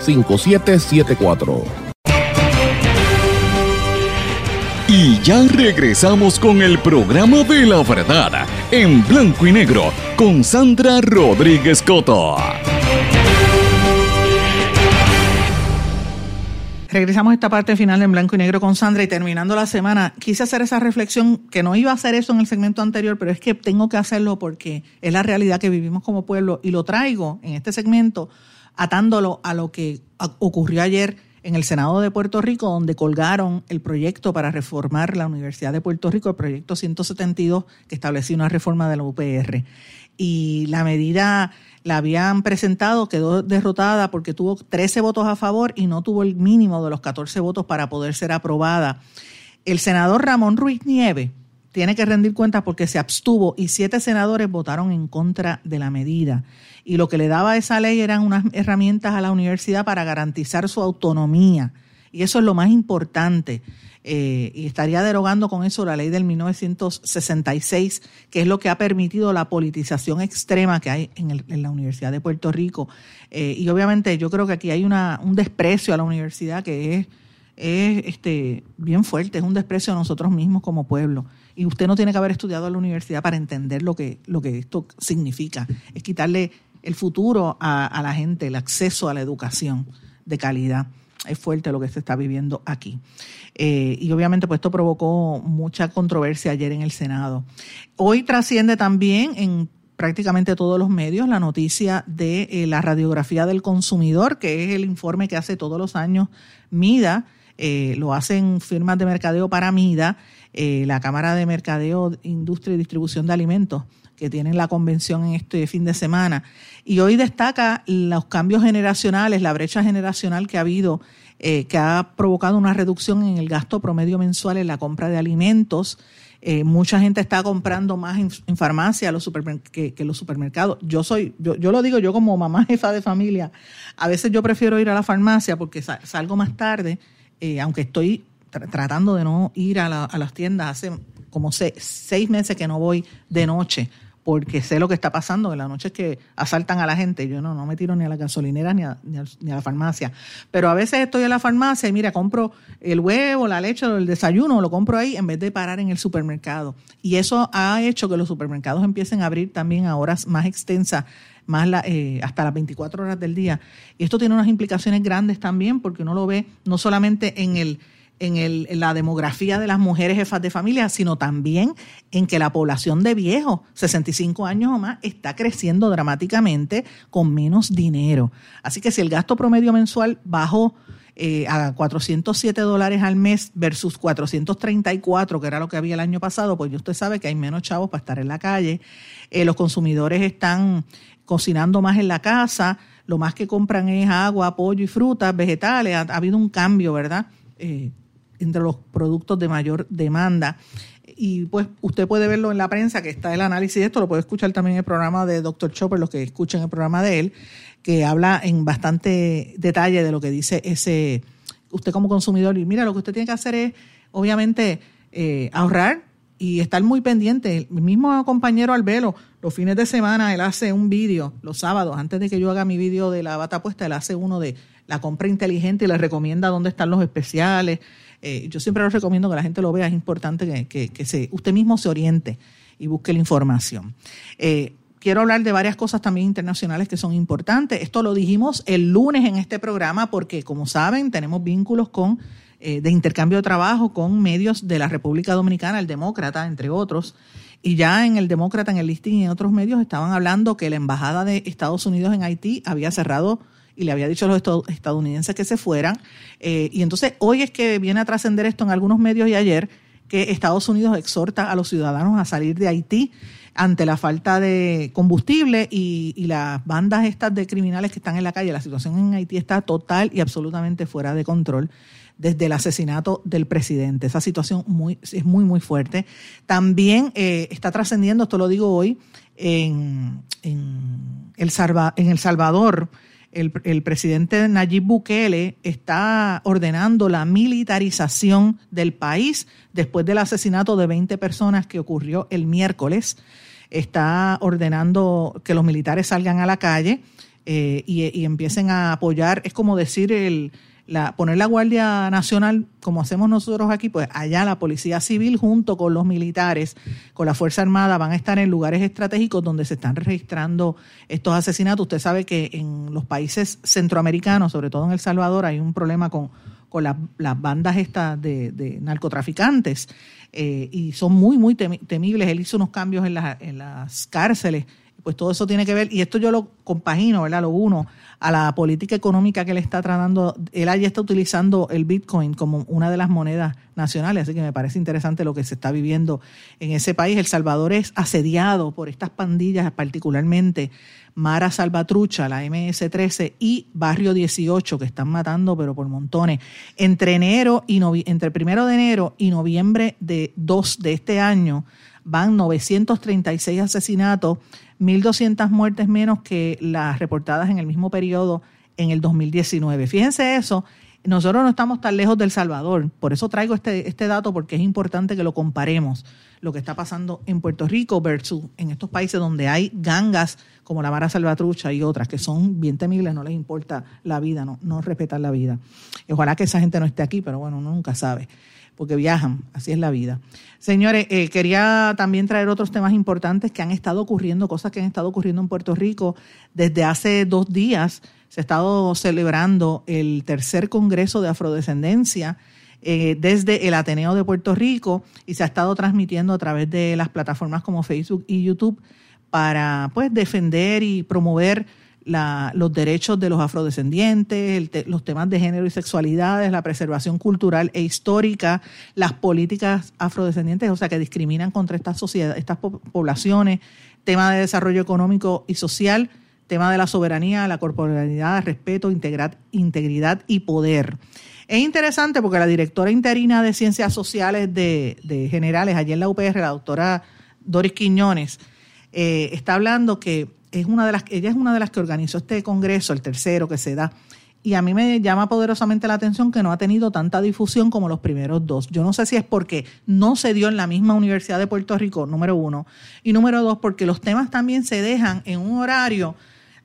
939-336-5774. Y ya regresamos con el programa de la verdad, en blanco y negro, con Sandra Rodríguez Coto. Regresamos a esta parte final en blanco y negro con Sandra y terminando la semana, quise hacer esa reflexión, que no iba a hacer eso en el segmento anterior, pero es que tengo que hacerlo porque es la realidad que vivimos como pueblo y lo traigo en este segmento atándolo a lo que ocurrió ayer en el Senado de Puerto Rico, donde colgaron el proyecto para reformar la Universidad de Puerto Rico, el proyecto 172, que establecía una reforma de la UPR. Y la medida la habían presentado, quedó derrotada porque tuvo 13 votos a favor y no tuvo el mínimo de los 14 votos para poder ser aprobada. El senador Ramón Ruiz Nieve tiene que rendir cuentas porque se abstuvo y siete senadores votaron en contra de la medida. Y lo que le daba esa ley eran unas herramientas a la universidad para garantizar su autonomía. Y eso es lo más importante. Eh, y estaría derogando con eso la ley del 1966, que es lo que ha permitido la politización extrema que hay en, la Universidad de Puerto Rico. Eh, y obviamente yo creo que aquí hay una, un desprecio a la universidad que es, es este, bien fuerte, es un desprecio a nosotros mismos como pueblo. Y usted no tiene que haber estudiado en la universidad para entender lo que esto significa. Es quitarle el futuro a, la gente, el acceso a la educación de calidad es fuerte lo que se está viviendo aquí. Eh, y obviamente pues esto provocó mucha controversia ayer en el Senado. Hoy trasciende también en prácticamente todos los medios la noticia de eh, la radiografía del consumidor, que es el informe que hace todos los años MIDA, eh, lo hacen firmas de mercadeo para MIDA, la Cámara de Mercadeo, Industria y Distribución de Alimentos, que tienen la convención en este fin de semana. Y hoy destaca los cambios generacionales, la brecha generacional que ha habido, eh, que ha provocado una reducción en el gasto promedio mensual en la compra de alimentos. Eh, mucha gente está comprando más en, farmacia los que, que, los supermercados. Yo soy, yo, yo, lo digo yo como mamá jefa de familia, a veces yo prefiero ir a la farmacia porque salgo más tarde, eh, aunque estoy tratando de no ir a, las tiendas hace como seis meses que no voy de noche porque sé lo que está pasando. En la noche es que asaltan a la gente. Yo no, no me tiro ni a la gasolinera ni a, ni, a, la farmacia. Pero a veces estoy en la farmacia y mira, compro el huevo, la leche el desayuno, lo compro ahí en vez de parar en el supermercado. Y eso ha hecho que los supermercados empiecen a abrir también a horas más extensas más eh, hasta las 24 horas del día. Y esto tiene unas implicaciones grandes también porque uno lo ve no solamente en el en, el, la demografía de las mujeres jefas de familia, sino también en que la población de viejos, 65 años o más, está creciendo dramáticamente con menos dinero. Así que si el gasto promedio mensual bajó eh, a 407 dólares al mes versus 434, que era lo que había el año pasado, pues usted sabe que hay menos chavos para estar en la calle. Eh, los consumidores están cocinando más en la casa, lo más que compran es agua, pollo y frutas, vegetales. Ha, habido un cambio, ¿verdad? Eh, entre los productos de mayor demanda. Y pues usted puede verlo en la prensa, que está el análisis de esto, lo puede escuchar también en el programa de Dr. Chopper, los que escuchen el programa de él, que habla en bastante detalle de lo que dice ese, usted como consumidor. Y mira, lo que usted tiene que hacer es, obviamente, eh, ahorrar y estar muy pendiente. El mismo compañero Albelo, los fines de semana, él hace un vídeo, los sábados, antes de que yo haga mi vídeo de la bata puesta, él hace uno de la compra inteligente y le recomienda dónde están los especiales, eh, yo siempre les recomiendo que la gente lo vea, es importante que, que, se, usted mismo se oriente y busque la información. Eh, quiero hablar de varias cosas también internacionales que son importantes. Esto lo dijimos el lunes en este programa porque, como saben, tenemos vínculos con eh, de intercambio de trabajo con medios de la República Dominicana, el Demócrata, entre otros. Y ya en el Demócrata, en el listing y en otros medios estaban hablando que la Embajada de Estados Unidos en Haití había cerrado y le había dicho a los estadounidenses que se fueran. Eh, y entonces hoy es que viene a trascender esto en algunos medios y ayer, que Estados Unidos exhorta a los ciudadanos a salir de Haití ante la falta de combustible y, y, las bandas estas de criminales que están en la calle. La situación en Haití está total y absolutamente fuera de control desde el asesinato del presidente. Esa situación es muy, muy fuerte. También eh, está trascendiendo, esto lo digo hoy, en, el, Salvador. El, el, presidente Nayib Bukele está ordenando la militarización del país después del asesinato de 20 personas que ocurrió el miércoles. Está ordenando que los militares salgan a la calle eh, y, y, empiecen a apoyar, es como decir el, la, poner la Guardia Nacional, como hacemos nosotros aquí, pues allá la Policía Civil junto con los militares, con la Fuerza Armada, van a estar en lugares estratégicos donde se están registrando estos asesinatos. Usted sabe que en los países centroamericanos, sobre todo en El Salvador, hay un problema con, con las bandas estas de, de narcotraficantes eh, y son muy, muy temibles. Él hizo unos cambios en, la, en las cárceles pues todo eso tiene que ver, y esto yo lo compagino, ¿verdad? Lo uno a la política económica que él está tratando, él allí está utilizando el Bitcoin como una de las monedas nacionales, así que me parece interesante lo que se está viviendo en ese país. El Salvador es asediado por estas pandillas, particularmente Mara Salvatrucha, la MS-13 y Barrio 18, que están matando, pero por montones. Entre enero y entre primero de enero y noviembre de 2 de este año van 936 asesinatos 1.200 muertes menos que las reportadas en el mismo periodo en el 2019. Fíjense eso, nosotros no estamos tan lejos del Salvador, por eso traigo este, este dato porque es importante que lo comparemos, lo que está pasando en Puerto Rico versus en estos países donde hay gangas como la Mara Salvatrucha y otras que son bien temibles, no les importa la vida, no, no respetan la vida. ojalá que esa gente no esté aquí, pero bueno, uno nunca sabe porque viajan, así es la vida. Señores, eh, quería también traer otros temas importantes que han estado ocurriendo, cosas que han estado ocurriendo en Puerto Rico. Desde hace dos días se ha estado celebrando el tercer Congreso de Afrodescendencia eh, desde el Ateneo de Puerto Rico y se ha estado transmitiendo a través de las plataformas como Facebook y YouTube para pues defender y promover los derechos de los afrodescendientes, los temas de género y sexualidades, la preservación cultural e histórica, las políticas afrodescendientes, o sea, que discriminan contra estas sociedades, estas poblaciones, tema de desarrollo económico y social, tema de la soberanía, la corporalidad, respeto, integridad, integridad y poder. Es interesante porque la directora interina de Ciencias Sociales de, de Generales, allí en la UPR, la doctora Doris Quiñones, eh, está hablando que es una de las, ella es una de las que organizó este congreso, el tercero que se da. Y a mí me llama poderosamente la atención que no ha tenido tanta difusión como los primeros dos. Yo no sé si es porque no se dio en la misma Universidad de Puerto Rico, número uno, y número dos, porque los temas también se dejan en un horario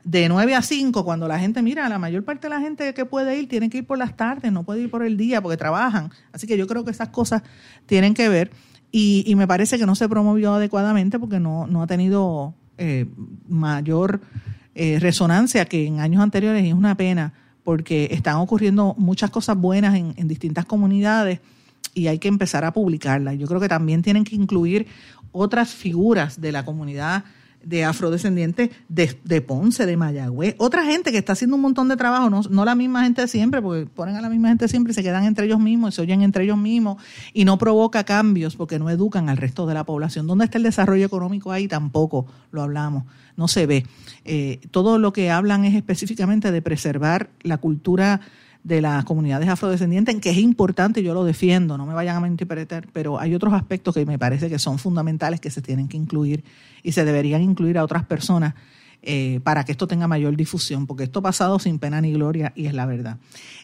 de 9 a 5, cuando la gente, mira, la mayor parte de la gente que puede ir tiene que ir por las tardes, no puede ir por el día porque trabajan. Así que yo creo que esas cosas tienen que ver. Y, y me parece que no se promovió adecuadamente porque no, no ha tenido eh, mayor eh, resonancia que en años anteriores y es una pena porque están ocurriendo muchas cosas buenas en, en distintas comunidades y hay que empezar a publicarlas. Yo creo que también tienen que incluir otras figuras de la comunidad de afrodescendientes de, de, Ponce, de Mayagüez, otra gente que está haciendo un montón de trabajo, no, no la misma gente siempre, porque ponen a la misma gente siempre y se quedan entre ellos mismos, y se oyen entre ellos mismos y no provoca cambios porque no educan al resto de la población. ¿Dónde está el desarrollo económico ahí? Tampoco lo hablamos, no se ve. Eh, todo lo que hablan es específicamente de preservar la cultura de las comunidades afrodescendientes, en que es importante, yo lo defiendo, no me vayan a malinterpretar, pero hay otros aspectos que me parece que son fundamentales que se tienen que incluir y se deberían incluir a otras personas eh, para que esto tenga mayor difusión, porque esto ha pasado sin pena ni gloria y es la verdad.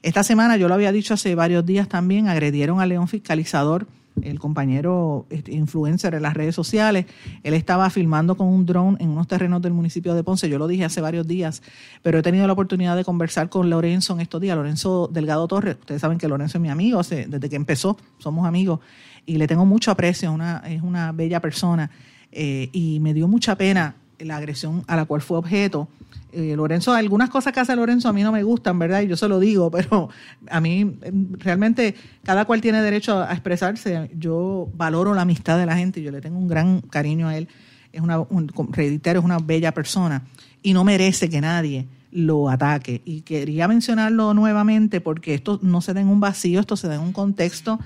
Esta semana, yo lo había dicho hace varios días también, agredieron al león fiscalizador el compañero este, influencer en las redes sociales, él estaba filmando con un dron en unos terrenos del municipio de Ponce, yo lo dije hace varios días, pero he tenido la oportunidad de conversar con Lorenzo en estos días, Lorenzo Delgado Torres, ustedes saben que Lorenzo es mi amigo, desde que empezó somos amigos y le tengo mucho aprecio, es una bella persona eh, y me dio mucha pena la agresión a la cual fue objeto eh, Lorenzo, algunas cosas que hace Lorenzo a mí no me gustan, ¿verdad? Y yo se lo digo, pero a mí realmente cada cual tiene derecho a expresarse. Yo valoro la amistad de la gente yo le tengo un gran cariño a él. Es una, un, reitero, es una bella persona y no merece que nadie lo ataque. Y quería mencionarlo nuevamente porque esto no se da en un vacío, esto se da en un contexto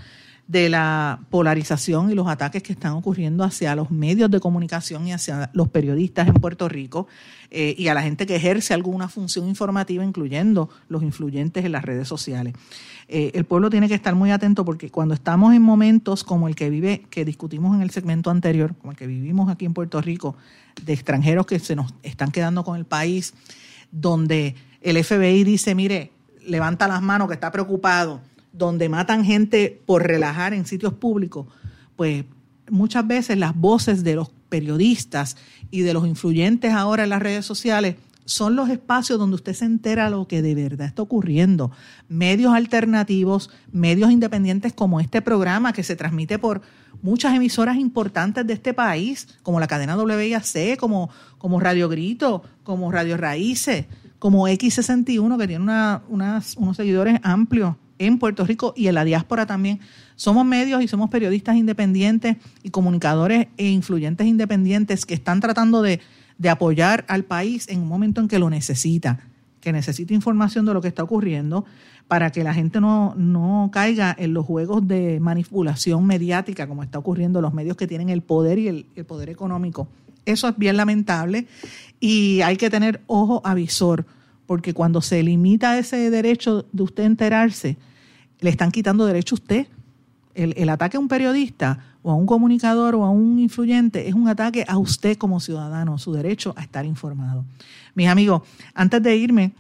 de la polarización y los ataques que están ocurriendo hacia los medios de comunicación y hacia los periodistas en Puerto Rico eh, y a la gente que ejerce alguna función informativa, incluyendo los influyentes en las redes sociales. Eh, el pueblo tiene que estar muy atento porque cuando estamos en momentos como el que vive, que discutimos en el segmento anterior, como el que vivimos aquí en Puerto Rico, de extranjeros que se nos están quedando con el país, donde el FBI dice, mire, levanta las manos que está preocupado, donde matan gente por relajar en sitios públicos, pues muchas veces las voces de los periodistas y de los influyentes ahora en las redes sociales son los espacios donde usted se entera lo que de verdad está ocurriendo. Medios alternativos, medios independientes como este programa que se transmite por muchas emisoras importantes de este país, como la cadena WIAC, como, como Radio Grito, como Radio Raíces, como X61, que tiene unos seguidores amplios en Puerto Rico y en la diáspora también. Somos medios y somos periodistas independientes y comunicadores e influyentes independientes que están tratando de de apoyar al país en un momento en que lo necesita, que necesita información de lo que está ocurriendo para que la gente no, no caiga en los juegos de manipulación mediática como está ocurriendo en los medios que tienen el poder y el, el poder económico. Eso es bien lamentable y hay que tener ojo avisor, porque cuando se limita ese derecho de usted enterarse, le están quitando derecho a usted. El, ataque a un periodista o a un comunicador o a un influyente, es un ataque a usted como ciudadano, su derecho a estar informado. Mis amigos, antes de irme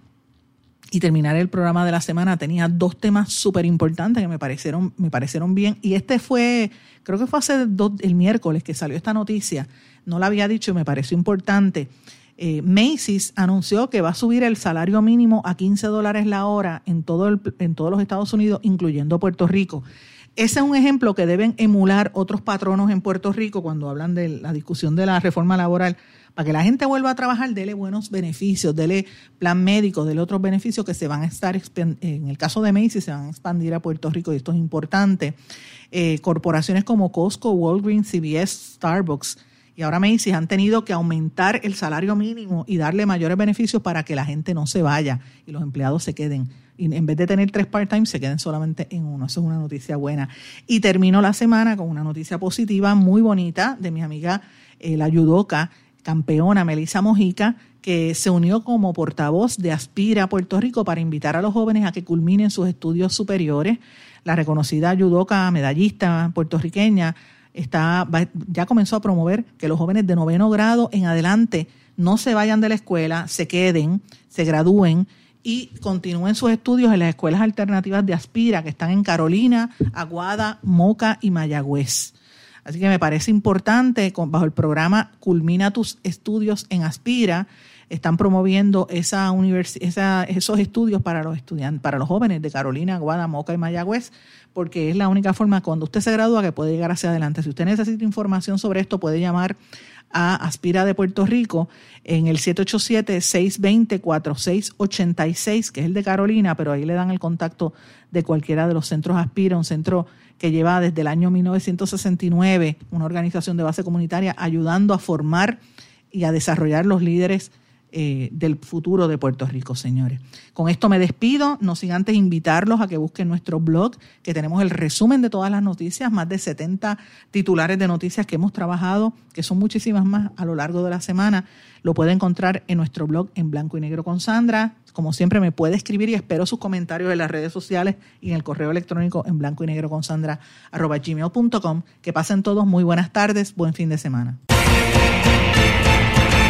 y terminar el programa de la semana, tenía dos temas súper importantes que me parecieron, me parecieron bien. Y este fue, creo que fue hace dos, el miércoles que salió esta noticia. No la había dicho y me pareció importante. Eh, Macy's anunció que va a subir el salario mínimo a 15 dólares la hora en, todo el, en todos los Estados Unidos, incluyendo Puerto Rico. Ese es un ejemplo que deben emular otros patronos en Puerto Rico cuando hablan de la discusión de la reforma laboral. Para que la gente vuelva a trabajar, dele buenos beneficios, dele plan médico, dele otros beneficios que se van a estar, en el caso de Macy, se van a expandir a Puerto Rico y esto es importante. Eh, corporaciones como Costco, Walgreens, CVS, Starbucks y ahora Macy's han tenido que aumentar el salario mínimo y darle mayores beneficios para que la gente no se vaya y los empleados se queden en vez de tener tres part-time se queden solamente en uno. Eso es una noticia buena. Y termino la semana con una noticia positiva muy bonita de mi amiga eh, la yudoka campeona Melissa Mojica, que se unió como portavoz de Aspira Puerto Rico para invitar a los jóvenes a que culminen sus estudios superiores. La reconocida yudoka medallista puertorriqueña está, ya comenzó a promover que los jóvenes de noveno grado en adelante no se vayan de la escuela, se queden, se gradúen y continúen sus estudios en las escuelas alternativas de Aspira, que están en Carolina, Aguada, Moca y Mayagüez. Así que me parece importante, bajo el programa Culmina tus estudios en Aspira, están promoviendo esa esos estudios para los estudiantes, para los jóvenes de Carolina, Aguada, Moca y Mayagüez, porque es la única forma cuando usted se gradúa que puede llegar hacia adelante. Si usted necesita información sobre esto, puede llamar a Aspira de Puerto Rico en el 787-620-4686, que es el de Carolina, pero ahí le dan el contacto de cualquiera de los centros Aspira, un centro que lleva desde el año 1969 una organización de base comunitaria ayudando a formar y a desarrollar los líderes eh, del futuro de Puerto Rico, señores. Con esto me despido, no sin antes invitarlos a que busquen nuestro blog, que tenemos el resumen de todas las noticias, más de 70 titulares de noticias que hemos trabajado, que son muchísimas más a lo largo de la semana. Lo puede encontrar en nuestro blog en blanco y negro con Sandra. Como siempre me puede escribir y espero sus comentarios en las redes sociales y en el correo electrónico en blanco y negro con Sandra arroba gmail.com. Que pasen todos muy buenas tardes, buen fin de semana.